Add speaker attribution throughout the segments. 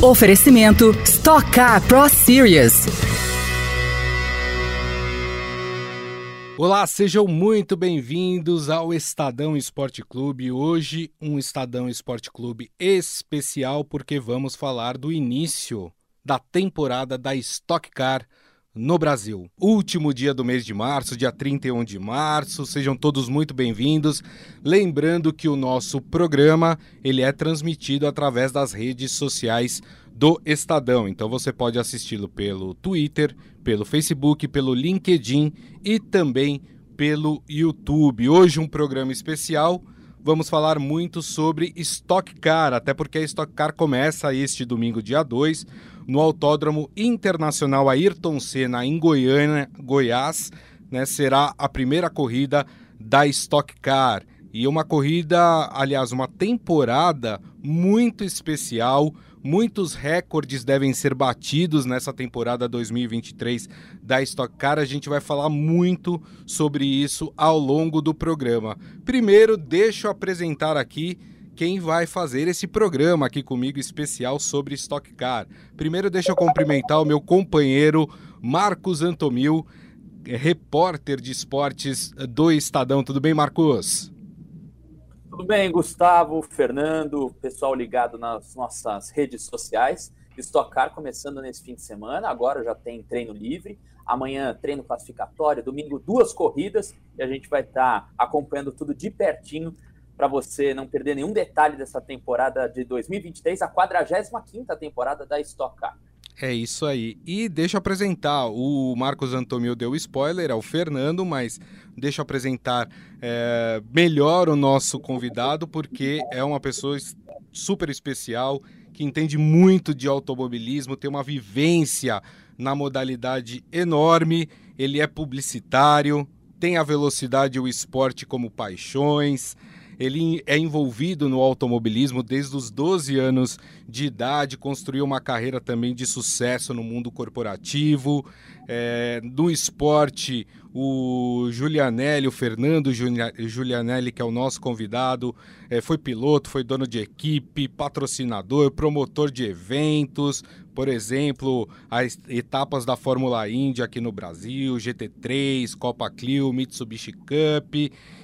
Speaker 1: Oferecimento Stock Car Pro Series.
Speaker 2: Olá, sejam muito bem-vindos ao Estadão Esporte Clube. Hoje, um Estadão Esporte Clube especial, porque vamos falar do início da temporada da Stock Car no Brasil. Último dia do mês de março, dia 31 de março. Sejam todos muito bem-vindos. Lembrando que o nosso programa, ele é transmitido através das redes sociais do Estadão. Então você pode assisti-lo pelo Twitter, pelo Facebook, pelo LinkedIn e também pelo YouTube. Hoje um programa especial. Vamos falar muito sobre Stock Car, até porque a Stock Car começa este domingo, dia 2, no Autódromo Internacional Ayrton Senna, em Goiânia, Goiás. Né, será a primeira corrida da Stock Car. E uma corrida, aliás, uma temporada muito especial Muitos recordes devem ser batidos nessa temporada 2023 da Stock Car. A gente vai falar muito sobre isso ao longo do programa. Primeiro, deixa eu apresentar aqui quem vai fazer esse programa aqui comigo especial sobre Stock Car. Primeiro, deixa eu cumprimentar o meu companheiro Marcos Antomil, repórter de esportes do Estadão. Tudo bem, Marcos?
Speaker 3: Tudo bem, Gustavo, Fernando, pessoal ligado nas nossas redes sociais. Estocar começando nesse fim de semana, agora já tem treino livre. Amanhã, treino classificatório, domingo, duas corridas, e a gente vai estar acompanhando tudo de pertinho para você não perder nenhum detalhe dessa temporada de 2023, a 45 temporada da Stock Car.
Speaker 2: É isso aí. E deixa eu apresentar. O Marcos Antomil deu spoiler ao Fernando, mas deixa eu apresentar é, melhor o nosso convidado, porque é uma pessoa super especial, que entende muito de automobilismo, tem uma vivência na modalidade enorme. Ele é publicitário, tem a velocidade e o esporte como paixões. Ele é envolvido no automobilismo desde os 12 anos de idade, construiu uma carreira também de sucesso no mundo corporativo. É, no esporte, o Julianelli, o Fernando Julianelli, que é o nosso convidado, é, foi piloto, foi dono de equipe, patrocinador, promotor de eventos, por exemplo, as etapas da Fórmula Indy aqui no Brasil, GT3, Copa Clio, Mitsubishi Cup.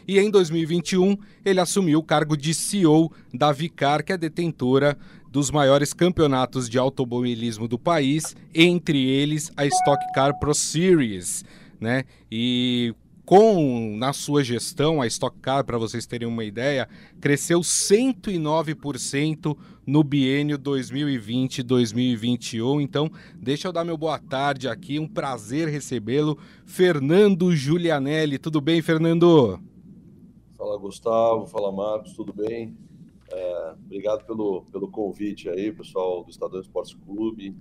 Speaker 2: E em 2021, ele assumiu o cargo de CEO da Vicar, que é detentora dos maiores campeonatos de automobilismo do país, entre eles a Stock Car Pro Series, né? E com na sua gestão, a Stock Car, para vocês terem uma ideia, cresceu 109% no biênio 2020-2021. Então, deixa eu dar meu boa tarde aqui, um prazer recebê-lo, Fernando Giulianelli. Tudo bem, Fernando?
Speaker 4: Fala, Gustavo. Fala, Marcos. Tudo bem? É, obrigado pelo, pelo convite aí, pessoal do Estadão Esportes Clube.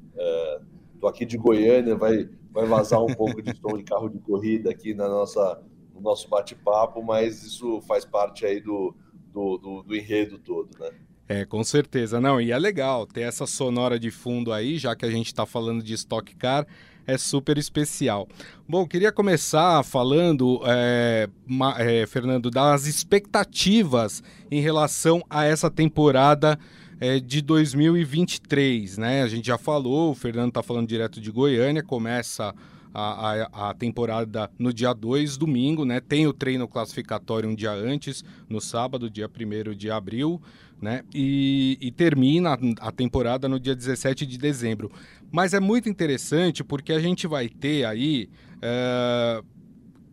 Speaker 4: Estou é, aqui de Goiânia, vai, vai vazar um pouco de som de carro de corrida aqui na nossa, no nosso bate-papo, mas isso faz parte aí do, do, do, do enredo todo, né?
Speaker 2: É, com certeza. Não, e é legal ter essa sonora de fundo aí, já que a gente está falando de Stock Car é super especial. Bom, queria começar falando, é, é, Fernando, das expectativas em relação a essa temporada é, de 2023, né? A gente já falou, o Fernando está falando direto de Goiânia, começa a, a, a, temporada no dia 2, domingo, né? Tem o treino classificatório um dia antes, no sábado, dia 1 de abril, né? E, e, termina a temporada no dia 17 de dezembro. Mas é muito interessante porque a gente vai ter aí é,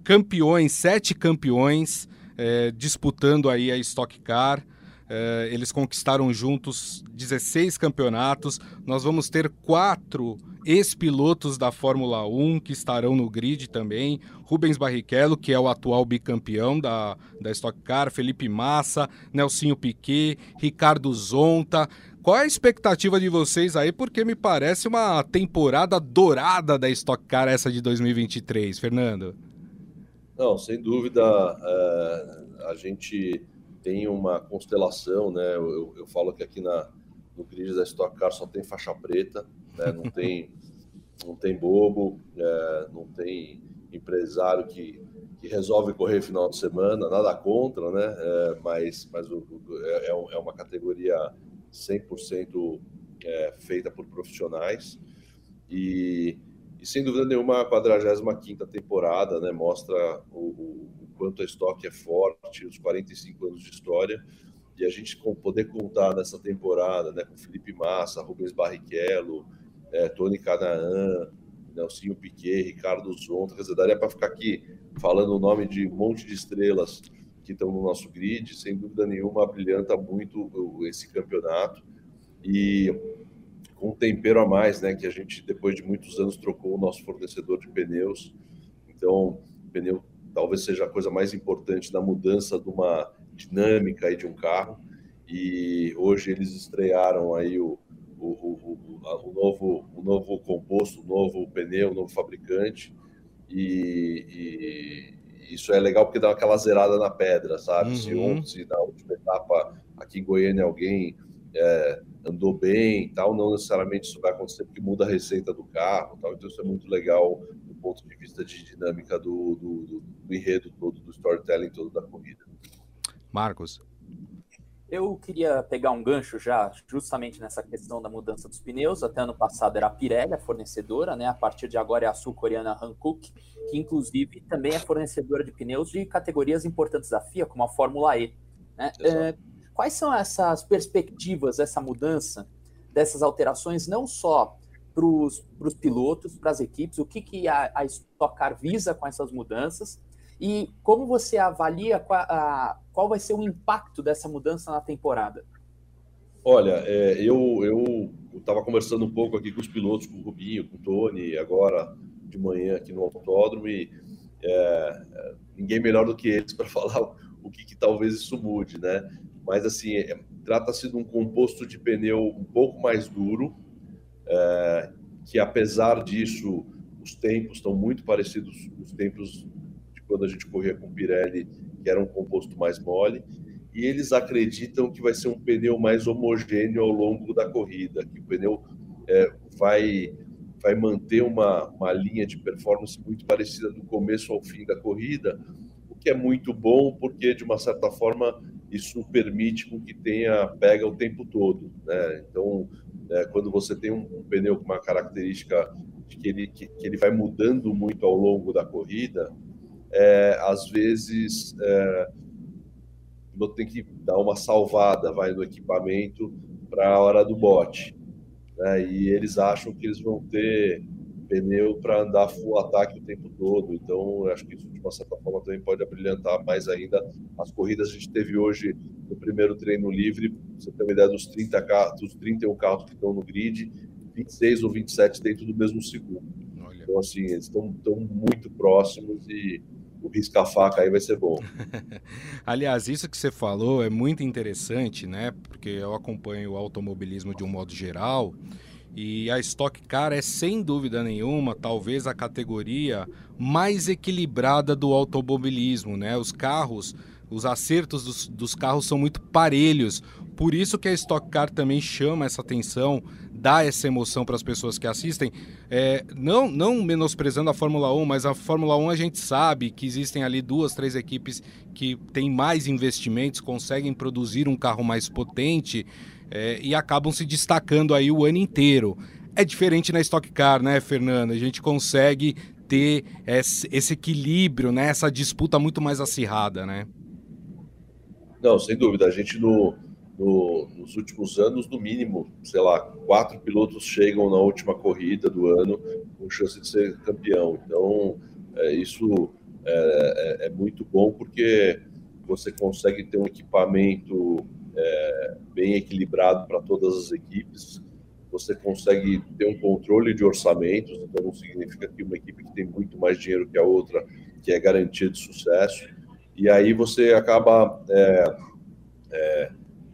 Speaker 2: campeões, sete campeões é, disputando aí a Stock Car. É, eles conquistaram juntos 16 campeonatos. Nós vamos ter quatro ex-pilotos da Fórmula 1 que estarão no grid também. Rubens Barrichello, que é o atual bicampeão da, da Stock Car, Felipe Massa, Nelsinho Piquet, Ricardo Zonta. Qual é a expectativa de vocês aí? Porque me parece uma temporada dourada da Stock Car essa de 2023, Fernando.
Speaker 4: Não, sem dúvida, é, a gente tem uma constelação, né? Eu, eu falo que aqui na, no grid da Stock Car só tem faixa preta, né? não, tem, não tem bobo, é, não tem empresário que, que resolve correr final de semana, nada contra, né? É, mas mas o, é, é, é uma categoria 100% é, feita por profissionais. E, e, sem dúvida nenhuma a 45 temporada né, mostra o, o, quanto a estoque é forte, os 45 anos de história. E a gente poder contar nessa temporada né, com Felipe Massa, Rubens Barrichello, é, Tony Canaan, Nelsinho Piquet, Ricardo Zonta, quer dizer, daria para ficar aqui falando o nome de um monte de estrelas que estão no nosso grid, sem dúvida nenhuma, brilhanta muito esse campeonato. E com um tempero a mais, né, que a gente depois de muitos anos trocou o nosso fornecedor de pneus, então pneu talvez seja a coisa mais importante da mudança de uma dinâmica aí de um carro. E hoje eles estrearam aí o, o, o, o, novo, o novo composto, o novo pneu, o novo fabricante. E, e isso é legal porque dá aquela zerada na pedra, sabe? Uhum. Se, ontem, na última etapa aqui em Goiânia alguém é, andou bem tal, não necessariamente isso vai acontecer porque muda a receita do carro, tal. Então isso é muito legal do ponto de vista de dinâmica do, do, do, do enredo todo, do storytelling todo da corrida.
Speaker 2: Marcos.
Speaker 3: Eu queria pegar um gancho já justamente nessa questão da mudança dos pneus. Até ano passado era a Pirelli, a fornecedora, né? A partir de agora é a sul-coreana Hankook, que inclusive também é fornecedora de pneus de categorias importantes da FIA, como a Fórmula E. Né? É, quais são essas perspectivas, essa mudança, dessas alterações, não só para os pilotos, para as equipes, o que, que a, a Stock Car visa com essas mudanças, e como você avalia qual, vai ser o impacto dessa mudança na temporada?
Speaker 4: Olha, é, eu estava conversando um pouco aqui com os pilotos, com o Rubinho, com o Tony, agora de manhã aqui no autódromo, e é, é ninguém melhor do que eles para falar o que, que, talvez isso mude, né? Mas assim, é, trata-se de um composto de pneu um pouco mais duro, é, que apesar disso, os tempos estão muito parecidos os tempos quando a gente corria com Pirelli, que era um composto mais mole, e eles acreditam que vai ser um pneu mais homogêneo ao longo da corrida, que o pneu é, vai, vai manter uma, uma linha de performance muito parecida do começo ao fim da corrida, o que é muito bom, porque de uma certa forma isso permite que tenha pega o tempo todo. Né? Então, é, quando você tem um, um, pneu com uma característica que ele, que, que ele vai mudando muito ao longo da corrida, é, às vezes é, tem que dar uma salvada, vai no equipamento para a hora do bote. Né? E eles acham que eles vão ter pneu para andar full ataque o tempo todo. Então, acho que isso, de uma certa forma, também pode abrilhantar mais ainda as corridas. A gente teve hoje no primeiro treino livre, você tem uma ideia dos, 30 carros, dos 31 carros que estão no grid, 26 ou 27 dentro do mesmo segundo. Olha. Então, assim, eles estão muito próximos e o risca-faca aí vai ser bom.
Speaker 2: Aliás, isso que você falou é muito interessante, né? Porque eu acompanho o automobilismo de um modo geral. E a Stock Car é sem dúvida nenhuma, talvez a categoria mais equilibrada do automobilismo, né? Os carros, os acertos dos, dos carros são muito parelhos. Por isso que a Stock Car também chama essa atenção dá essa emoção para as pessoas que assistem. É, não, não menosprezando a Fórmula 1, mas a Fórmula 1 a gente sabe que existem ali duas, três equipes que têm mais investimentos, conseguem produzir um carro mais potente é, e acabam se destacando aí o ano inteiro. É diferente na Stock Car, né, Fernando? A gente consegue ter esse, esse equilíbrio, né? Essa disputa muito mais acirrada, né?
Speaker 4: Não, sem dúvida. A gente no, no, nos últimos anos, no mínimo, sei lá, quatro pilotos chegam na última corrida do ano com chance de ser campeão. Então, é, isso é, é, é, muito bom porque você consegue ter um equipamento é, bem equilibrado para todas as equipes. Você consegue ter um controle de orçamentos, então não significa que uma equipe que tem muito mais dinheiro que a outra, que é garantia de sucesso. E aí você acaba é, é,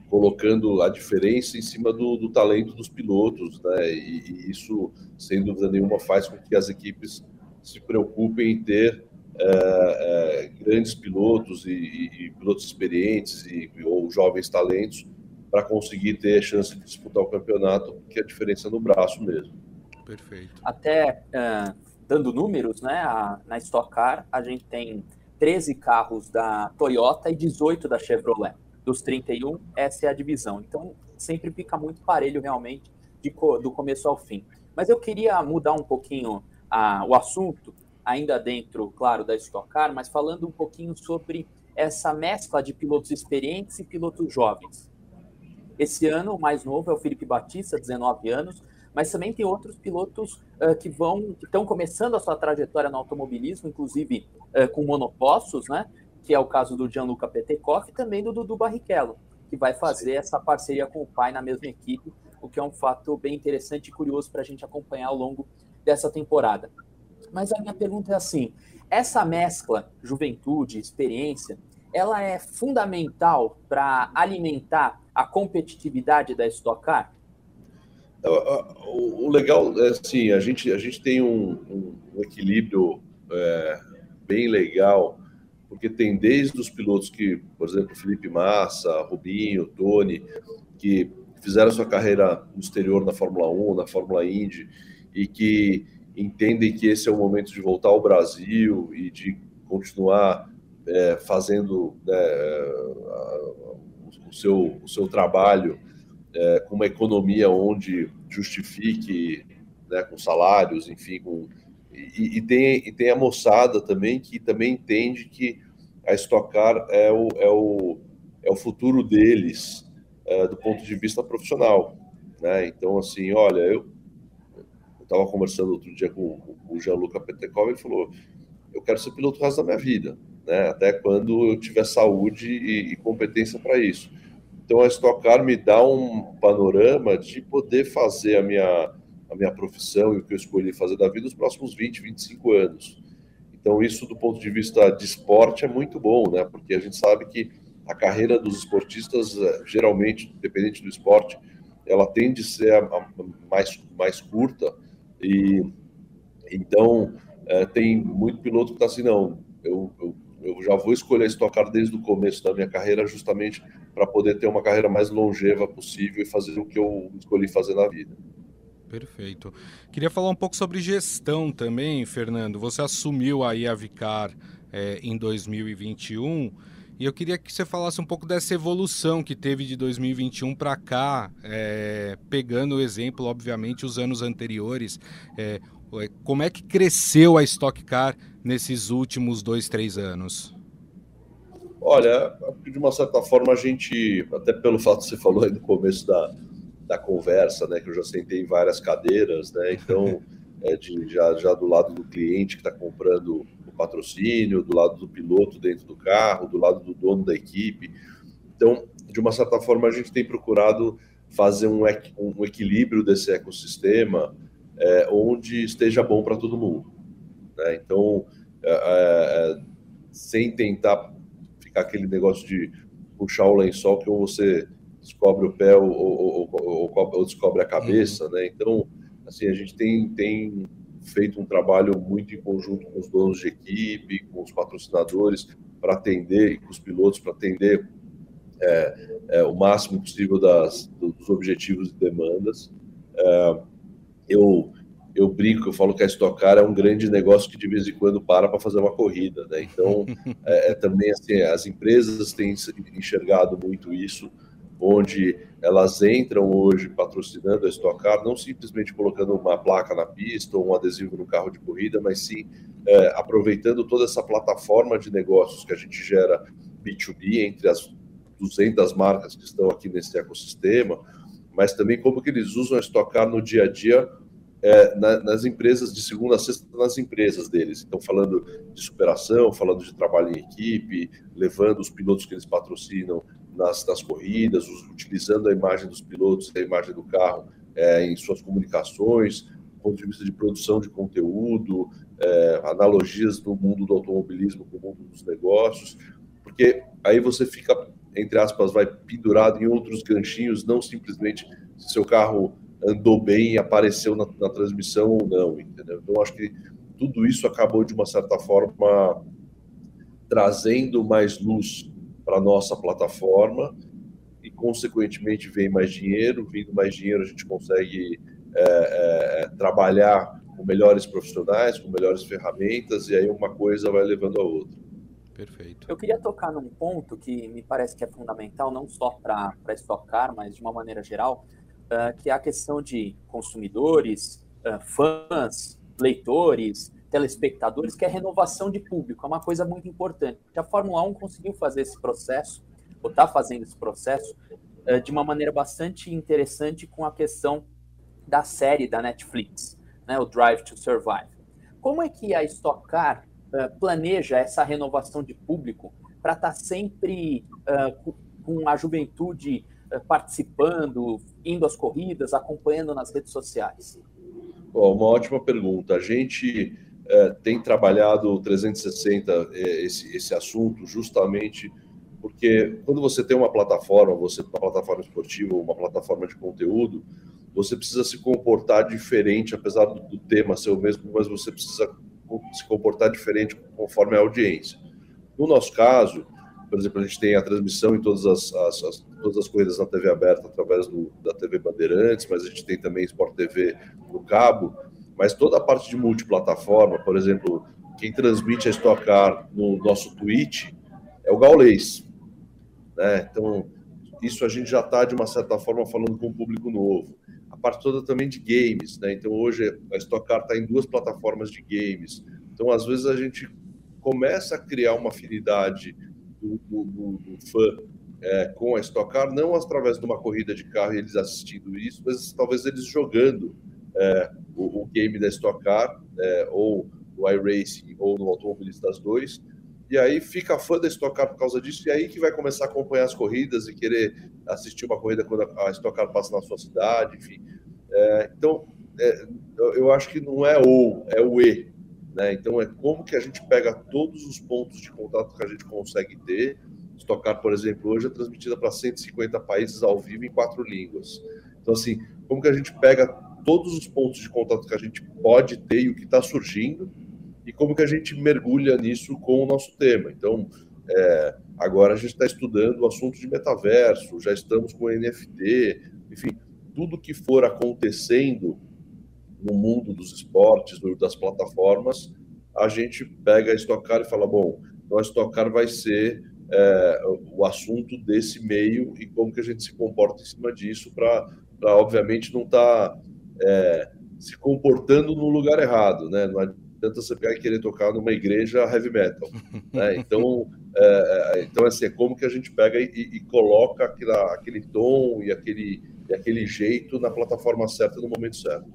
Speaker 4: colocando a diferença em cima do, do talento dos pilotos, né? E, e, isso, sem dúvida nenhuma, faz com que as equipes se preocupem em ter é, é, grandes pilotos e, e, e, pilotos experientes e, ou jovens talentos para conseguir ter chance de disputar o campeonato, porque a diferença é no braço mesmo.
Speaker 3: Perfeito. Até uh, dando números, né? A, na Stock Car a gente tem 13 carros da Toyota e 18 da Chevrolet dos 31, essa é a divisão. Então, sempre fica muito parelho realmente de, do começo ao fim. Mas eu queria mudar um pouquinho a, o assunto, ainda dentro, claro, da Stock Car, mas falando um pouquinho sobre essa mescla de pilotos experientes e pilotos jovens. Esse ano, o mais novo é o Felipe Batista, 19 anos, mas também tem outros pilotos uh, que vão, estão começando a sua trajetória no automobilismo, inclusive uh, com monopostos, né? Que é o caso do Gianluca Petekoff e também do Dudu Barrichello, que vai fazer essa parceria com o pai na mesma equipe, o que é um fato bem interessante e curioso para a gente acompanhar ao longo dessa temporada. Mas a minha pergunta é assim: essa mescla juventude, experiência, ela é fundamental para alimentar a competitividade da Stock Car?
Speaker 4: O legal é assim, a gente, a gente tem um, um equilíbrio é, bem legal, porque tem desde os pilotos que, por exemplo, Felipe Massa, Rubinho, Tony, que fizeram sua carreira no exterior na Fórmula 1, na Fórmula Indy, e que entendem que esse é o momento de voltar ao Brasil e de continuar é, fazendo né, o, seu, o seu trabalho é, com uma economia onde justifique né, com salários, enfim, com, e, e, tem, e tem a moçada também que também entende que a Stock Car é o, é o, é o futuro deles é, do ponto de vista profissional. Né? Então, assim, olha, eu estava conversando outro dia com, com o Gianluca Petekov, ele falou, eu quero ser piloto o resto da minha vida, né? até quando eu tiver saúde e, e competência para isso. Então, a Stock Car me dá um panorama de poder fazer a minha, a minha profissão e o que eu escolhi fazer da vida nos próximos 20, 25 anos. Então, isso do ponto de vista de esporte é muito bom, né? Porque a gente sabe que a carreira dos esportistas, eh, geralmente, independente do esporte, ela tende a ser a, a mais, mais curta. E então, é, tem muito piloto que está assim, não, eu, eu, eu, já vou escolher estocar desde o começo da minha carreira, justamente para poder ter uma carreira mais longeva possível e fazer o que eu escolhi fazer na vida.
Speaker 2: Perfeito. Queria falar um pouco sobre gestão também, Fernando. Você assumiu aí a Vicar é, em 2021 e eu queria que você falasse um pouco dessa evolução que teve de 2021 para cá, é, pegando o exemplo, obviamente, os anos anteriores. É, como é que cresceu a Stock Car nesses últimos dois, três anos?
Speaker 4: Olha, de uma certa forma a gente, até pelo fato que você falou aí no começo da, da conversa, né, que eu já sentei em várias cadeiras, né, então é de, já, já do lado do cliente que está comprando o patrocínio, do lado do piloto dentro do carro, do lado do dono da equipe. Então, de uma certa forma, a gente tem procurado fazer um, um equilíbrio desse ecossistema é, onde esteja bom para todo mundo. Né? Então, é, é, é sem tentar aquele negócio de puxar o lençol que ou você descobre o pé ou, ou, ou, ou descobre a cabeça, uhum. né? Então, assim, a gente tem, tem feito um trabalho muito em conjunto com os donos de equipe, com os patrocinadores, para atender, e com os pilotos, para atender é, é, o máximo possível das, dos objetivos e demandas. É, eu eu brinco, eu falo que a Stock Car é um grande negócio que de vez em quando para para fazer uma corrida, né? Então, é, é, também assim, as empresas têm enxergado muito isso, onde elas entram hoje patrocinando a Stock Car, não simplesmente colocando uma placa na pista ou um adesivo no carro de corrida, mas sim é, aproveitando toda essa plataforma de negócios que a gente gera B2B entre as 200 marcas que estão aqui nesse ecossistema, mas também como que eles usam a Stock Car no dia a dia é, na, nas empresas, de segunda a sexta, nas empresas deles. Então, falando de superação, falando de trabalho em equipe, levando os pilotos que eles patrocinam nas, nas corridas, utilizando a imagem dos pilotos, a imagem do carro é, em suas comunicações, do ponto de vista de produção de conteúdo, é, analogias do mundo do automobilismo com o mundo dos negócios, porque aí você fica, entre aspas, vai pendurado em outros ganchinhos, não simplesmente se seu carro andou bem apareceu na, na transmissão ou não, entendeu? Então, acho que tudo isso acabou, de uma certa forma, trazendo mais luz para a nossa plataforma e, consequentemente, vem mais dinheiro. Vindo mais dinheiro, a gente consegue é, é, trabalhar com melhores profissionais, com melhores ferramentas, e aí uma coisa vai levando a outra.
Speaker 3: Perfeito. Eu queria tocar num ponto que me parece que é fundamental, não só para estocar, mas de uma maneira geral, uh, que é a questão de consumidores, uh, fãs, leitores, telespectadores, que é a renovação de público, é uma coisa muito importante. A Fórmula 1 conseguiu fazer esse processo, ou está fazendo esse processo, uh, de uma maneira bastante interessante com a questão da série da Netflix, né, o Drive to Survive. Como é que a Stock Car planeja essa renovação de público para estar tá sempre com a juventude eh, participando, indo às corridas, acompanhando nas redes sociais?
Speaker 4: Uma ótima pergunta. A gente é, tem trabalhado 360 é, esse, esse assunto justamente porque quando você tem uma plataforma, você uma plataforma esportiva, uma plataforma de conteúdo, você precisa se comportar diferente, apesar do, do tema ser o mesmo, mas você precisa se comportar diferente conforme a audiência. No nosso caso, por exemplo, a gente tem a transmissão em todas as, as, as todas as corridas na TV aberta através do, da TV Bandeirantes, mas a gente tem também Sport TV no cabo. Mas toda a parte de multiplataforma, por exemplo, quem transmite a Stock Car no nosso Twitch é o Gaulês. Né? Então, isso a gente já está, de uma certa forma, falando com um público novo. A parte toda também de games. Né? Então, hoje a Stock Car está em duas plataformas de games. Então, às vezes, a gente começa a criar uma afinidade do, do, do, do fã é, com a Stock Car, não através de uma corrida de carro e eles assistindo isso, mas talvez eles jogando é, o, o, game da Stock Car, é, ou no iRacing, ou no Automobilistas 2, e aí fica fã da Stock Car por causa disso, e aí que vai começar a acompanhar as corridas e querer assistir uma corrida quando a Stock Car passa na sua cidade, enfim. É, então, é, eu acho que não é ou, é o e. Né? Então, é como que a gente pega todos os pontos de contato que a gente consegue ter. Stock Car, por exemplo, hoje é transmitida para 150 países ao vivo em quatro línguas. Então, assim, como que a gente pega todos os pontos de contato que a gente pode ter e o que está surgindo e como que a gente mergulha nisso com o nosso tema. Então, é, agora a gente está estudando o assunto de metaverso, já estamos com NFT, enfim, tudo que for acontecendo no mundo dos esportes, das plataformas, a gente pega a Stock Car e fala, bom, então a Stock Car vai ser é, o assunto desse meio e como que a gente se comporta em cima disso para, obviamente, não estar tá, é, se comportando no lugar errado, né? Não adianta você pegar e querer tocar numa igreja heavy metal, né? Então, é, é então assim, é como que a gente pega e, e coloca aquela, aquele tom e aquele, e aquele jeito na plataforma certa no momento certo.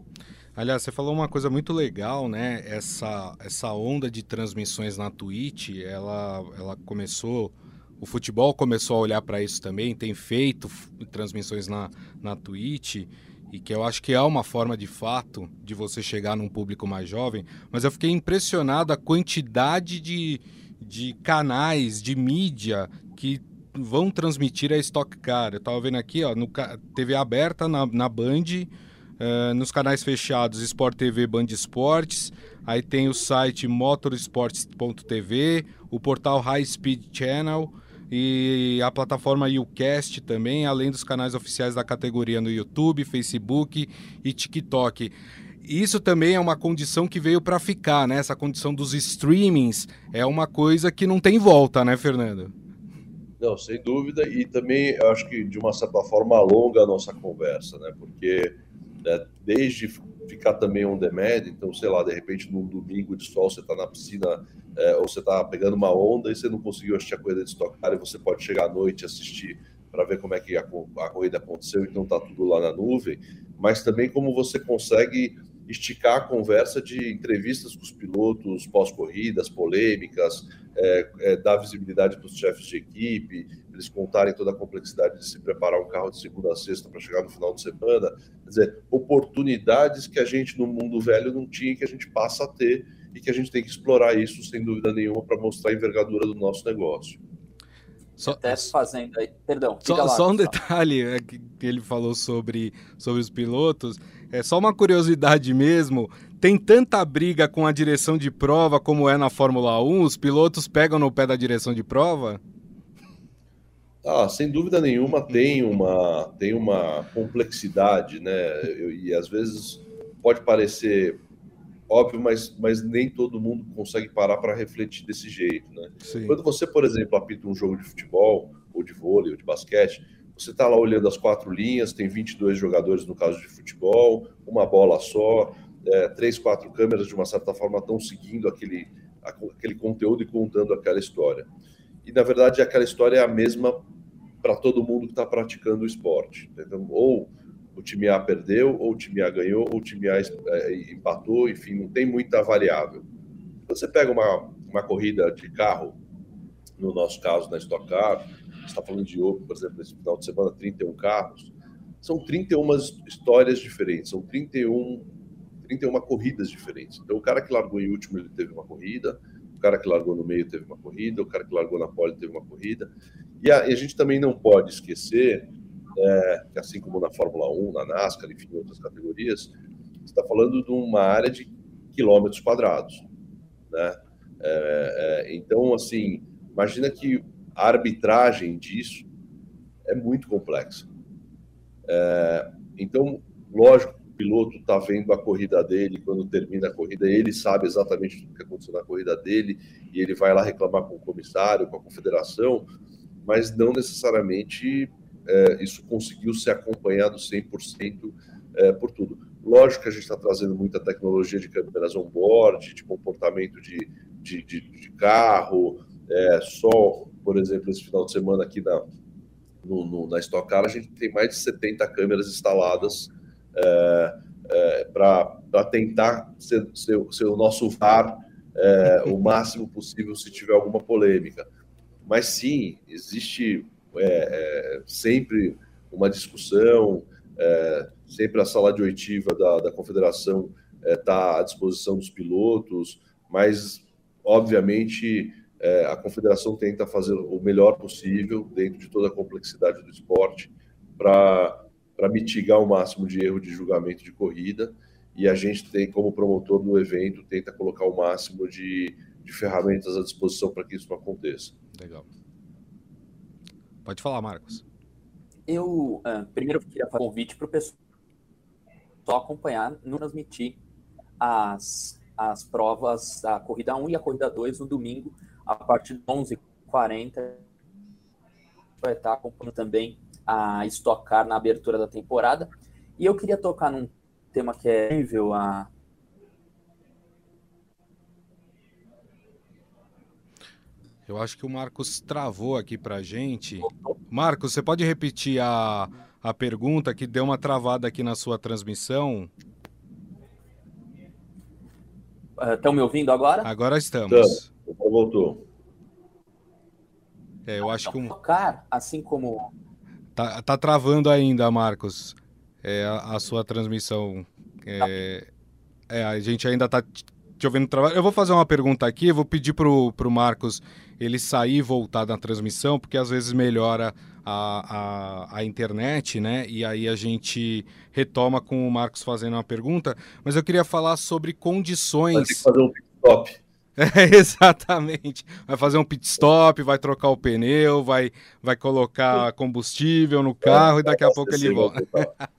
Speaker 2: Aliás, você falou uma coisa muito legal, né? Essa, essa onda de transmissões na Twitch, ela, ela começou. O futebol começou a olhar para isso também, tem feito transmissões na, na Twitch, e que eu acho que é uma forma de fato de você chegar num público mais jovem. Mas eu fiquei impressionado a quantidade de, de canais, de mídia que vão transmitir a Stock Car. Eu estava vendo aqui, ó, no TV aberta na, na Band Uh, nos canais fechados Sport TV Band Esportes, aí tem o site motorsports.tv, o portal High Speed Channel e a plataforma YouCast também, além dos canais oficiais da categoria no YouTube, Facebook e TikTok. Isso também é uma condição que veio para ficar, né? Essa condição dos streamings é uma coisa que não tem volta, né, Fernando?
Speaker 4: Não, sem dúvida, e também eu acho que de uma certa forma alonga a nossa conversa, né? Porque né? desde ficar também on demand, então, sei lá, de repente num domingo de sol você está na piscina é, ou você está pegando uma onda e você não conseguiu assistir a corrida de Stock e você pode chegar à noite e assistir para ver como é que a, a corrida aconteceu, então está tudo lá na nuvem, mas também como você consegue esticar a conversa de entrevistas com os pilotos pós-corridas, polêmicas, é, é, dar visibilidade para os chefes de equipe, eles contarem toda a complexidade de se preparar um carro de segunda a sexta para chegar no final de semana. Quer dizer, oportunidades que a gente no mundo velho não tinha que a gente passa a ter e que a gente tem que explorar isso sem dúvida nenhuma para mostrar a envergadura do nosso negócio.
Speaker 3: Só, Até fazendo aí, perdão.
Speaker 2: Só, lá, só um detalhe é, que ele falou sobre, sobre os pilotos. É só uma curiosidade mesmo. Tem tanta briga com a direção de prova como é na Fórmula 1? Os pilotos pegam no pé da direção de prova?
Speaker 4: Ah, sem dúvida nenhuma tem uma, tem uma complexidade, né? E às vezes pode parecer óbvio, mas, mas nem todo mundo consegue parar para refletir desse jeito, né? Sim. Quando você, por exemplo, apita um jogo de futebol, ou de vôlei, ou de basquete, você está lá olhando as quatro linhas, tem 22 jogadores no caso de futebol, uma bola só, é, três, quatro câmeras, de uma certa forma, estão seguindo aquele, aquele conteúdo e contando aquela história. E, na verdade, aquela história é a mesma para todo mundo que está praticando o esporte. Então, ou o time A perdeu, ou o time A ganhou, ou o time A é, empatou, enfim, não tem muita variável. Você pega uma, uma corrida de carro, no nosso caso, na Stock Car, está falando de Open, por exemplo, nesse final de semana, 31 carros, são 31 histórias diferentes, são 31, 31 corridas diferentes. Então, o cara que largou em último, ele teve uma corrida, o cara que largou no meio teve uma corrida, o cara que largou na pole teve uma corrida. E a, e a gente também não pode esquecer é, que, assim como na Fórmula 1, na NASCAR, enfim, em outras categorias, está falando de uma área de quilômetros quadrados. Né? É, é, então, assim, imagina que a arbitragem disso é muito complexa. É, então, lógico, o piloto está vendo a corrida dele, quando termina a corrida, ele sabe exatamente o que aconteceu na corrida dele, e ele vai lá reclamar com o comissário, com a confederação, mas não necessariamente é, isso conseguiu ser acompanhado 100% é, por tudo. Lógico que a gente está trazendo muita tecnologia de câmeras on-board, de comportamento de, de, de, de carro, é, por exemplo, esse final de semana aqui na, no, no, na Stock Car, a gente tem mais de 70 câmeras instaladas é, é, para tentar ser, ser, ser, o nosso VAR é, o máximo possível se tiver alguma polêmica. Mas sim, existe é, é, sempre uma discussão, é, sempre a sala de oitiva da, da confederação está à disposição dos pilotos, mas obviamente é, a confederação tenta fazer o melhor possível dentro de toda a complexidade do esporte para mitigar o máximo de erro de julgamento de corrida e a gente tem como promotor do evento tenta colocar o máximo de, de ferramentas à disposição para que isso não aconteça.
Speaker 2: Legal. Pode falar, Marcos.
Speaker 3: Eu uh, primeiro queria fazer um convite para o pessoal acompanhar, não transmitir as, as provas, a corrida 1 e a corrida 2 no domingo, a partir de 11h40 vai estar acompanhando também a Stock Car na abertura da temporada. E eu queria tocar num tema que é nível a
Speaker 2: Eu acho que o Marcos travou aqui para gente. Marcos, você pode repetir a, a pergunta que deu uma travada aqui na sua transmissão?
Speaker 3: Estão me ouvindo agora?
Speaker 2: Agora estamos.
Speaker 4: Voltou.
Speaker 2: É, eu acho que um.
Speaker 3: Tocar, assim como.
Speaker 2: Tá, tá travando ainda, Marcos, é, a, a sua transmissão. É, é, a gente ainda tá te ouvindo trabalhar. Eu vou fazer uma pergunta aqui, eu vou pedir pro, pro Marcos ele sair e voltar da transmissão, porque às vezes melhora a, a, a, internet, né? E aí a gente retoma com o Marcos fazendo uma pergunta. Mas eu queria falar sobre condições. Vai ter que
Speaker 4: fazer um stop.
Speaker 2: É, exatamente. Vai fazer um pit stop, vai trocar o pneu, vai, vai colocar combustível no carro e daqui a pouco ele volta.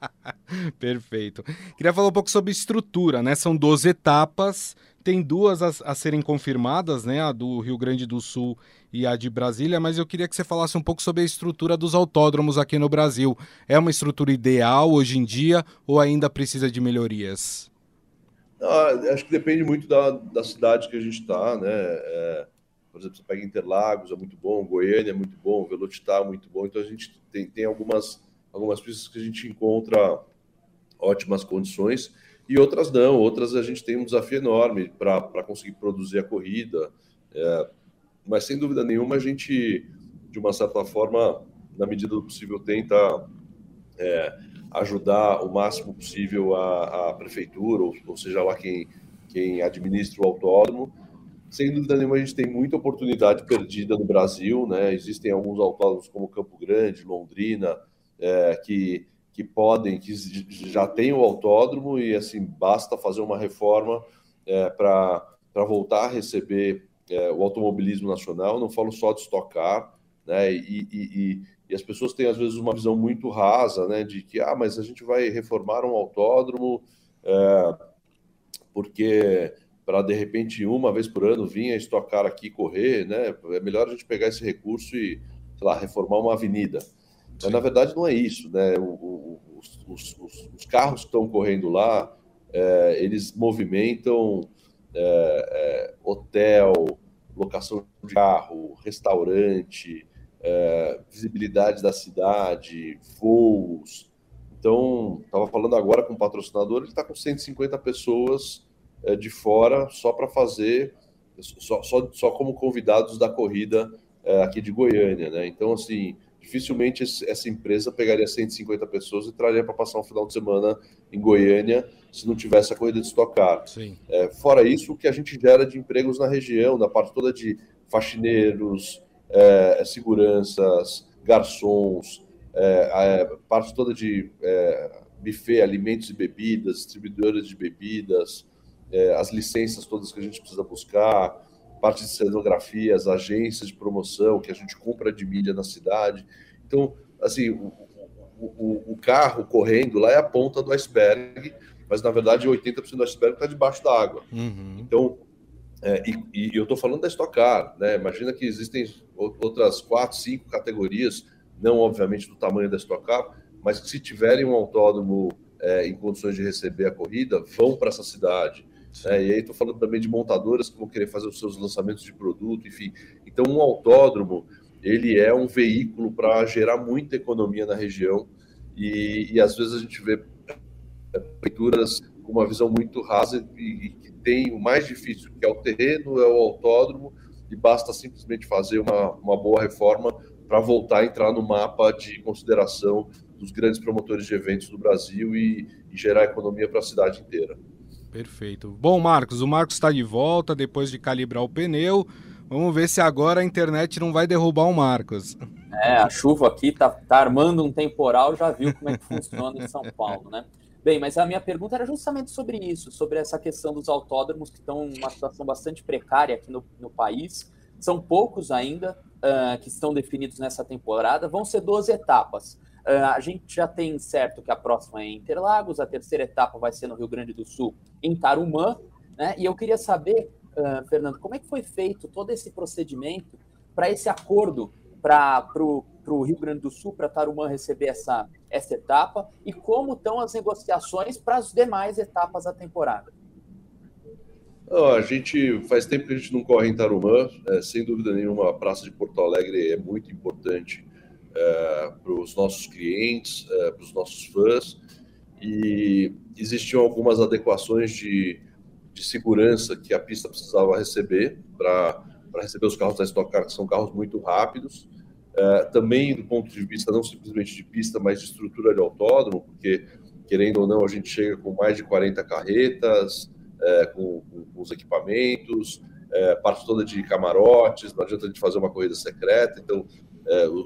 Speaker 2: Perfeito. Queria falar um pouco sobre estrutura, né? São 12 etapas, tem duas a, a, serem confirmadas, né? A do Rio Grande do Sul e a de Brasília, mas eu queria que você falasse um pouco sobre a estrutura dos autódromos aqui no Brasil. É uma estrutura ideal hoje em dia ou ainda precisa de melhorias?
Speaker 4: Ah, acho que depende muito da, da cidade que a gente está, né? É, por exemplo, você pega Interlagos, é muito bom, Goiânia é muito bom, Velocitar é muito bom. Então a gente tem, tem algumas, algumas pistas que a gente encontra ótimas condições e outras não. Outras a gente tem um desafio enorme para conseguir produzir a corrida. É, mas sem dúvida nenhuma a gente, de uma certa forma, na medida do possível, tenta é, ajudar o máximo possível a, a prefeitura, ou, ou, seja lá quem, quem administra o autódromo. Sem dúvida nenhuma, a gente tem muita oportunidade perdida no Brasil, né? Existem alguns autódromos como Campo Grande, Londrina, é, que, que podem, que já têm o autódromo e assim basta fazer uma reforma é, para voltar a receber é, o automobilismo nacional. Não falo só de estocar, né? E, e, e, e as pessoas têm, às vezes, uma visão muito rasa, né? De que, ah, mas a gente vai reformar um autódromo é, porque para, de repente, uma vez por ano vir a estocar aqui correr, né? É melhor a gente pegar esse recurso e, sei lá, reformar uma avenida. Mas, na verdade, não é isso. Né? O, o, os, os, os, carros que estão correndo lá, é, eles movimentam é, hotel, locação de carro, restaurante, é, visibilidade da cidade, voos. Então, estava falando agora com o patrocinador, ele está com 150 pessoas é, de fora só para fazer, só, só, só como convidados da corrida é, aqui de Goiânia. Né? Então, assim, dificilmente essa empresa pegaria 150 pessoas e traria para passar um final de semana em Goiânia se não tivesse a corrida de Stock Car. É, fora isso, o que a gente gera de empregos na região, na parte toda de faxineiros, é, seguranças, garçons, é, a parte toda de é, buffet, alimentos e bebidas, distribuidores de bebidas, é, as licenças todas que a gente precisa buscar, parte de cenografias, agências de promoção que a gente compra de mídia na cidade. Então, assim, o, o, o carro correndo lá é a ponta do iceberg, mas na verdade 80% do iceberg está debaixo da água. Uhum. Então, é, e, e, eu estou falando da Stock Car, né? Imagina que existem outras quatro, cinco categorias, não obviamente do tamanho da Stock Car, mas que se tiverem um autódromo é, em condições de receber a corrida, vão para essa cidade. É, e aí estou falando também de montadoras que vão querer fazer os seus lançamentos de produto, enfim. Então, um autódromo, ele é um veículo para gerar muita economia na região e, e às vezes a gente vê é, prefeituras com uma visão muito rasa e, que tem o mais difícil, que é o terreno, é o autódromo, e basta simplesmente fazer uma, uma boa reforma para voltar a entrar no mapa de consideração dos grandes promotores de eventos do Brasil e, e gerar economia para a cidade inteira.
Speaker 2: Perfeito. Bom, Marcos, o Marcos está de volta depois de calibrar o pneu. Vamos ver se agora a internet não vai derrubar o Marcos.
Speaker 3: É, a chuva aqui tá, tá armando um temporal, já viu como é que funciona em São Paulo, né? Bem, mas a minha pergunta era justamente sobre isso, sobre essa questão dos autódromos que estão em uma situação bastante precária aqui no, no país. São poucos ainda uh, que estão definidos nessa temporada. Vão ser 12 etapas. Uh, a gente já tem certo que a próxima é em Interlagos, a terceira etapa vai ser no Rio Grande do Sul, em Tarumã. Né? E eu queria saber, uh, Fernando, como é que foi feito todo esse procedimento para esse acordo para o Rio Grande do Sul, para Tarumã receber essa, essa etapa, e como estão as negociações para as demais etapas da temporada?
Speaker 4: A gente faz tempo que a gente não corre em Tarumã, é, sem dúvida nenhuma, a Praça de Porto Alegre é muito importante é, para os nossos clientes, é, para os nossos fãs, e existiam algumas adequações de, de segurança que a pista precisava receber para receber os carros da Stock Car, que são carros muito rápidos, é, também do ponto de vista não simplesmente de pista, mas de estrutura de autódromo, porque, querendo ou não, a gente chega com mais de 40 carretas, é, com, com, os equipamentos, é, parte toda de camarotes, não adianta a gente fazer uma corrida secreta, então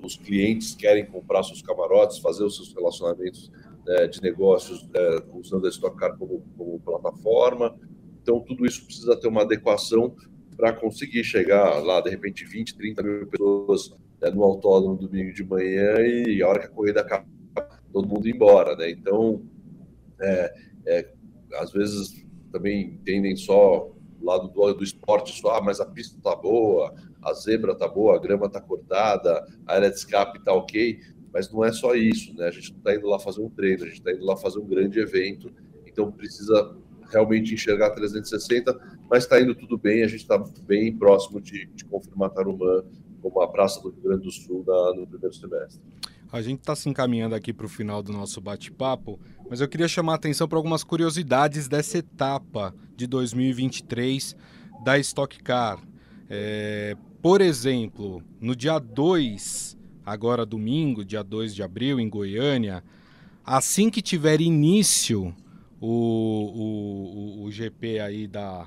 Speaker 4: os clientes querem comprar seus camarotes, fazer os seus relacionamentos é, de negócios usando a Stock Car como, como plataforma, então tudo isso precisa ter uma adequação para conseguir chegar lá, de repente, 20, 30 mil pessoas né, no autódromo domingo de manhã e a hora que a corrida acaba, todo mundo embora, né? Então, é, é, às vezes também entendem só o lado do, do esporte, só, ah, mas a pista tá boa, a zebra tá boa, a grama tá cortada, a área de escape tá ok, mas não é só isso, né? A gente não está indo lá fazer um treino, a gente está indo lá fazer um grande evento, então precisa realmente enxergar 360, mas está indo tudo bem, a gente está bem próximo de, de confirmar Tarumã como a Praça do Rio Grande do Sul no primeiro semestre.
Speaker 2: A gente está se encaminhando aqui para o final do nosso bate-papo, mas eu queria chamar a atenção para algumas curiosidades dessa etapa de 2023 da Stock Car. É, por exemplo, no dia 2, agora domingo, dia 2 de abril, em Goiânia, assim que tiver início o, o, o, o GP aí da,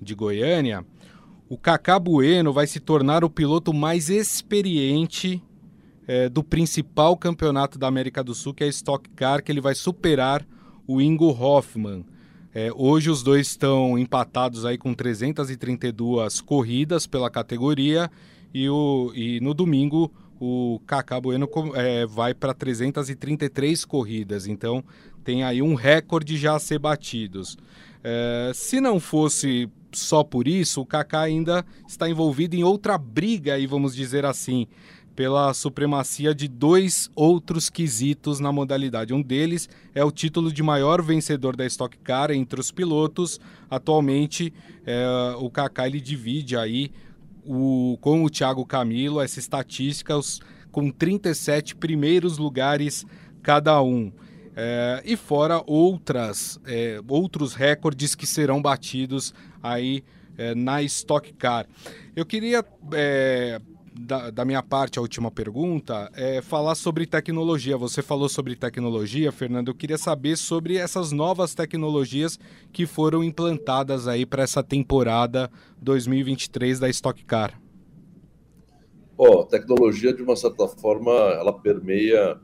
Speaker 2: de Goiânia, o Kaká Bueno vai se tornar o piloto mais experiente é, do principal campeonato da América do Sul, que é a Stock Car, que ele vai superar o Ingo Hoffman. É, hoje os dois estão empatados aí com 332 corridas pela categoria e, o, e no domingo o Kaká Bueno é, vai para 333 corridas. Então tem aí um recorde já a ser batidos. É, se não fosse só por isso, o Kaká ainda está envolvido em outra briga, aí, vamos dizer assim, pela supremacia de dois outros quesitos na modalidade. Um deles é o título de maior vencedor da Stock Car entre os pilotos. Atualmente, é, o Kaká ele divide aí o, com o Thiago Camilo essa estatística os, com 37 primeiros lugares cada um. É, e fora outras, é, outros recordes que serão batidos aí é, na Stock Car. Eu queria é, da, da, minha parte, a última pergunta, é falar sobre tecnologia. Você falou sobre tecnologia, Fernando. Eu queria saber sobre essas novas tecnologias que foram implantadas aí para essa temporada 2023 da Stock Car.
Speaker 4: A tecnologia, de uma certa forma, ela permeia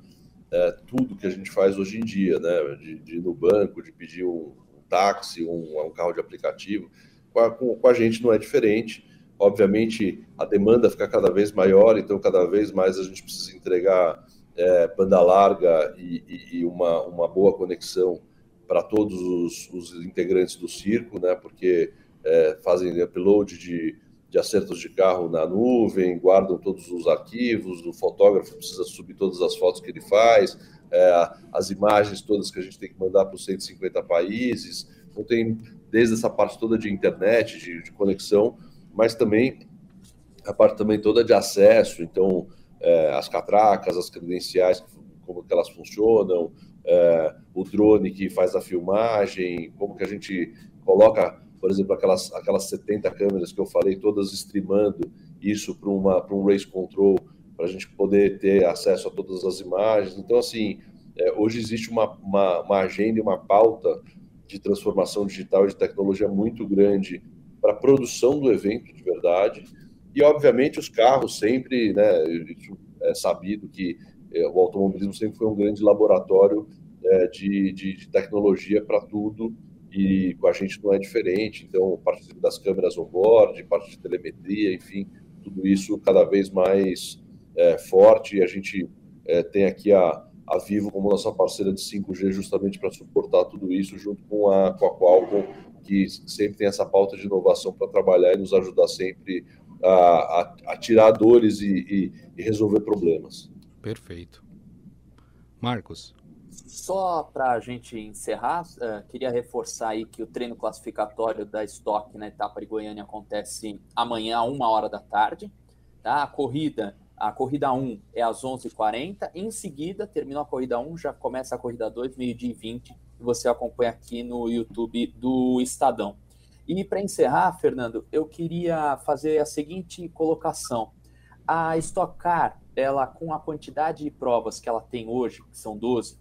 Speaker 4: é, tudo que a gente faz hoje em dia, né? De, de ir no banco, de pedir um, um táxi, um, um, carro de aplicativo. Com a, com, com a gente não é diferente Obviamente, a demanda fica cada vez maior, então cada vez mais a gente precisa entregar é, banda larga e, e, e, uma, uma boa conexão para todos os, os, integrantes do circo, né? Porque é, fazem upload de, de acertos de carro na nuvem, guardam todos os arquivos, o fotógrafo precisa subir todas as fotos que ele faz, é, as imagens todas que a gente tem que mandar para os 150 países. Então tem desde essa parte toda de internet, de, de conexão, mas também a parte também toda de acesso, então é, as catracas, as credenciais, como que elas funcionam, é, o drone que faz a filmagem, como que a gente coloca, por exemplo, aquelas, aquelas 70 câmeras que eu falei, todas streamando isso para um race control, para a gente poder ter acesso a todas as imagens. Então, assim, é, hoje existe uma, uma, uma agenda e uma pauta de transformação digital e de tecnologia muito grande para a produção do evento de verdade. E, obviamente, os carros sempre, né, é sabido que é, o automobilismo sempre foi um grande laboratório é, de, de, de, tecnologia para tudo e com a gente não é diferente. Então, parte das câmeras on-board, parte de telemetria, enfim, tudo isso cada vez mais é, forte. E a gente é, tem aqui a, a Vivo como nossa parceira de 5G justamente para suportar tudo isso junto com a, com a Qualcomm que sempre tem essa pauta de inovação para trabalhar e nos ajudar sempre a, a, a tirar dores e, e, e, resolver problemas.
Speaker 2: Perfeito. Marcos.
Speaker 3: Só para a gente encerrar, uh, queria reforçar aí que o treino classificatório da Stock na etapa de Goiânia acontece amanhã, uma hora da tarde. Tá? A corrida, a corrida 1 é às 11h40. Em seguida, terminou a corrida 1, já começa a corrida 2, meio-dia e 20 que você acompanha aqui no YouTube do Estadão. E para encerrar, Fernando, eu queria fazer a seguinte colocação. A Stock Car, ela com a quantidade de provas que ela tem hoje, que são 12,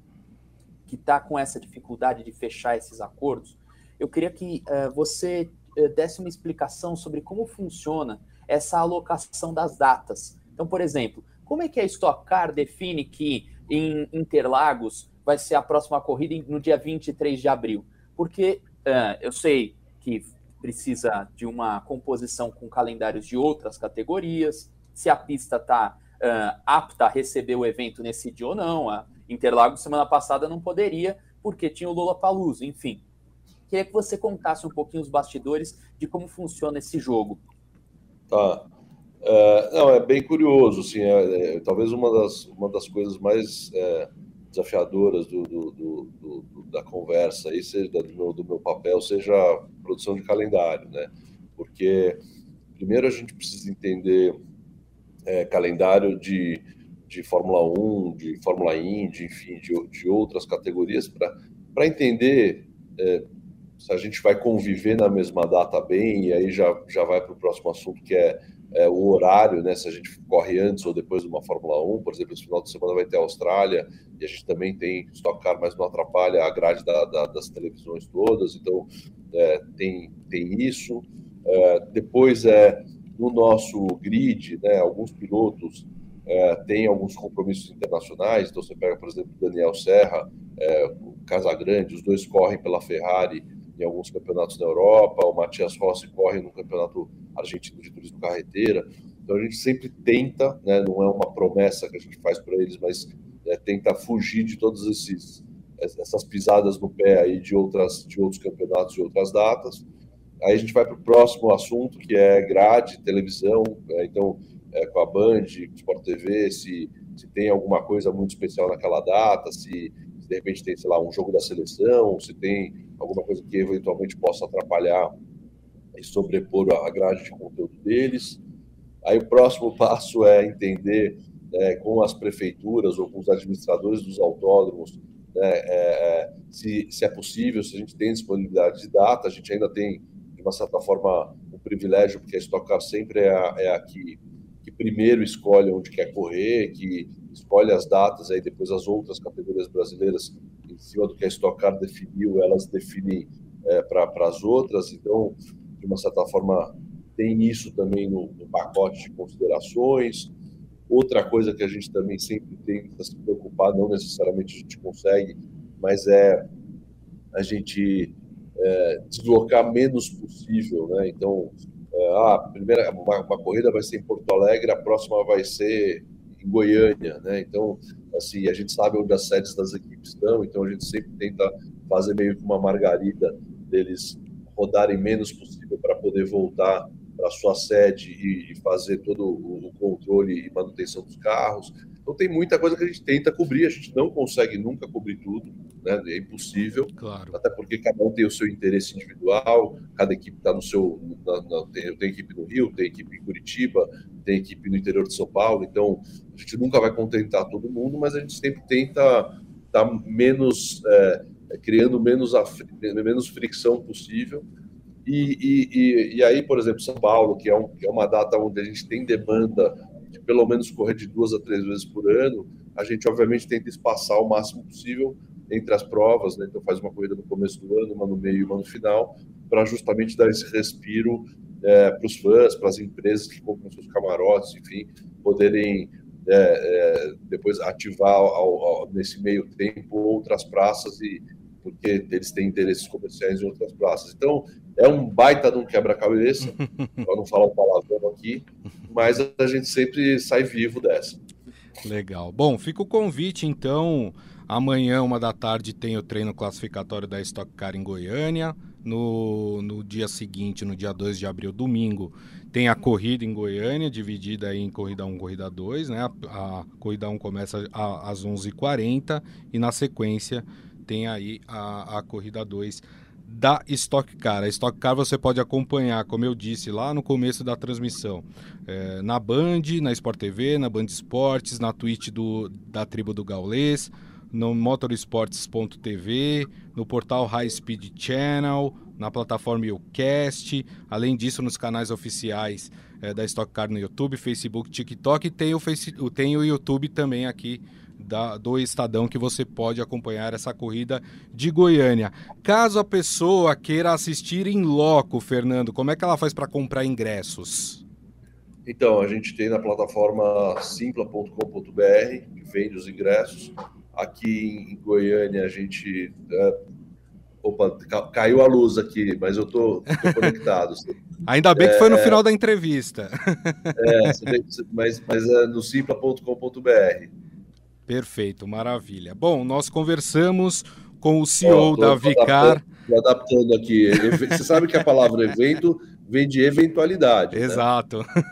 Speaker 3: que está com essa dificuldade de fechar esses acordos, eu queria que uh, você uh, desse uma explicação sobre como funciona essa alocação das datas. Então, por exemplo, como é que a Stock Car define que em Interlagos vai ser a próxima corrida no dia 23 de abril. Porque uh, eu sei que precisa de uma composição com calendários de outras categorias, se a pista está apta a receber o evento nesse dia ou não. A Interlagos semana passada não poderia, porque tinha o Lula Paluso, enfim. Queria que você contasse um pouquinho os bastidores de como funciona esse jogo.
Speaker 4: Tá. É, não, é bem curioso, assim, é, é, talvez uma das, uma das coisas mais é, desafiadoras do, do, do, do, da conversa, aí, seja do meu, do meu papel, seja a produção de calendário, né? Porque primeiro a gente precisa entender é, calendário de, de Fórmula 1, de Fórmula Indy, enfim, de, de outras categorias, para entender é, se a gente vai conviver na mesma data bem, e aí já, já vai para o próximo assunto, que é é, o horário, né? Se a gente corre antes ou depois de uma Fórmula 1, por exemplo, esse final de semana vai ter a Austrália e a gente também tem Stock Car, mas não atrapalha a grade da, da, das televisões todas, então é, tem, tem isso. É, depois é no nosso grid, né? Alguns pilotos é, têm alguns compromissos internacionais, então você pega, por exemplo, Daniel Serra, é, o Casagrande, os dois correm pela Ferrari em alguns campeonatos na Europa, o Matias Rossi corre no campeonato argentino de turismo carreteira. Então a gente sempre tenta, né, não é uma promessa que a gente faz para eles, mas é, tenta fugir de todas esses essas pisadas no pé aí de outras de outros campeonatos e outras datas. Aí a gente vai para o próximo assunto que é grade, televisão. É, então é, com a Band, com o Sport TV, se, se tem alguma coisa muito especial naquela data, se, se de repente tem, sei lá, um jogo da seleção, se tem alguma coisa que eventualmente possa atrapalhar e sobrepor a grade de conteúdo deles. Aí o próximo passo é entender né, com as prefeituras ou com os administradores dos autódromos né, é, é, se, se é possível, se a gente tem disponibilidade de data, a gente ainda tem, de uma certa forma, um privilégio, porque a Stock Car sempre é a, é a que primeiro escolhe onde quer correr, que escolhe as datas, aí depois as outras categorias brasileiras, em cima do que a Stock Car definiu, elas definem é, para as outras, então, de uma certa forma, tem isso também no, no pacote de considerações. Outra coisa que a gente também sempre que se preocupar, não necessariamente a gente consegue, mas é a gente é, deslocar menos possível, né? Então, é, a primeira uma, uma, corrida vai ser em Porto Alegre, a próxima vai ser em Goiânia, né? Então, assim, a gente sabe onde as sedes das equipes estão, então a gente sempre tenta fazer meio que uma margarida deles rodarem menos possível para poder voltar para sua sede e, e, fazer todo o, o controle e manutenção dos carros. Então tem muita coisa que a gente tenta cobrir, a gente não consegue nunca cobrir tudo, né? É impossível.
Speaker 2: Claro.
Speaker 4: Até porque cada um tem o seu interesse individual, cada equipe está no seu. Na, na, tem, tem equipe no Rio, tem equipe em Curitiba, tem equipe no interior de São Paulo, então a gente nunca vai contentar todo mundo, mas a gente sempre tenta estar tá menos. É, criando menos, menos fricção possível e, e, e, aí, por exemplo, São Paulo, que é, um, que é uma data onde a gente tem demanda de pelo menos correr de duas a três vezes por ano, a gente obviamente tenta espaçar o máximo possível entre as provas, né? então faz uma corrida no começo do ano, uma no meio e uma no final, para justamente dar esse respiro é, para os fãs, para as empresas que compram seus camarotes, enfim, poderem é, é, depois ativar ao, ao, nesse meio tempo outras praças e, porque eles têm interesses comerciais em outras praças. Então, é um baita de um quebra-cabeça, para não falar um palavrão aqui, mas a gente sempre sai vivo dessa.
Speaker 2: Legal. Bom, fica o convite, então. Amanhã, uma da tarde, tem o treino classificatório da Stock Car em Goiânia. No, no dia seguinte, no dia 2 de abril, domingo, tem a corrida em Goiânia, dividida em corrida 1 corrida 2. Né? A, a corrida 1 começa a, às 11h40 e, na sequência, tem aí a, a corrida 2 da Stock Car. A Stock Car você pode acompanhar, como eu disse lá no começo da transmissão, é, na Band, na Sport TV, na Band Esportes, na Twitch do, da Tribo do Gaulês, no motorsports.tv, no portal High Speed Channel, na plataforma Ucast, além disso nos canais oficiais é, da Stock Car no YouTube, Facebook, TikTok e tem o, face, tem o YouTube também aqui da, do Estadão que você pode acompanhar essa corrida de Goiânia. Caso a pessoa queira assistir em loco, Fernando, como é que ela faz para comprar ingressos?
Speaker 4: Então, a gente tem na plataforma simpla.com.br, que vende os ingressos. Aqui em Goiânia, a gente. É... Opa, caiu a luz aqui, mas eu tô, tô conectado.
Speaker 2: Ainda bem que foi no é... final da entrevista.
Speaker 4: É, mas, mas é no simpla.com.br.
Speaker 2: Perfeito, maravilha. Bom, nós conversamos com o CEO oh, da Vicar.
Speaker 4: Estou adaptando aqui. Você sabe que a palavra evento vem de eventualidade.
Speaker 2: Né? Exato.
Speaker 4: Né?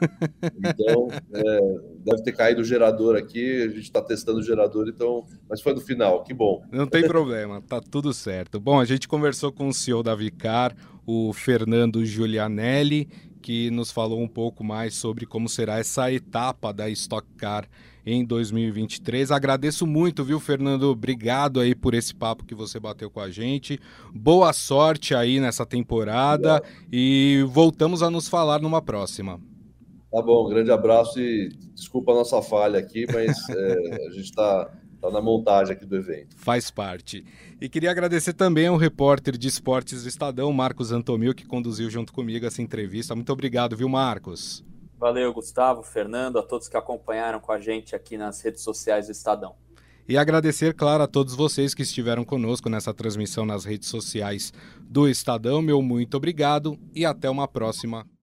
Speaker 4: Então, é, deve ter caído o gerador aqui, a gente está testando o gerador, então. Mas foi no final, que bom.
Speaker 2: Não tem problema, tá tudo certo. Bom, a gente conversou com o CEO da Vicar, o Fernando Giulianelli, que nos falou um pouco mais sobre como será essa etapa da Stock Car em 2023. Agradeço muito, viu, Fernando? Obrigado aí por esse papo que você bateu com a gente. Boa sorte aí nessa temporada e voltamos a nos falar numa próxima.
Speaker 4: Tá bom, grande abraço e desculpa a nossa falha aqui, mas é, a gente está tá na montagem aqui do evento.
Speaker 2: Faz parte. E queria agradecer também ao repórter de esportes do Estadão, Marcos Antomil, que conduziu junto comigo essa entrevista. Muito obrigado, viu, Marcos?
Speaker 3: Valeu, Gustavo, Fernando, a todos que acompanharam com a gente aqui nas redes sociais do Estadão.
Speaker 2: E agradecer, claro, a todos vocês que estiveram conosco nessa transmissão nas redes sociais do Estadão. Meu muito obrigado e até uma próxima.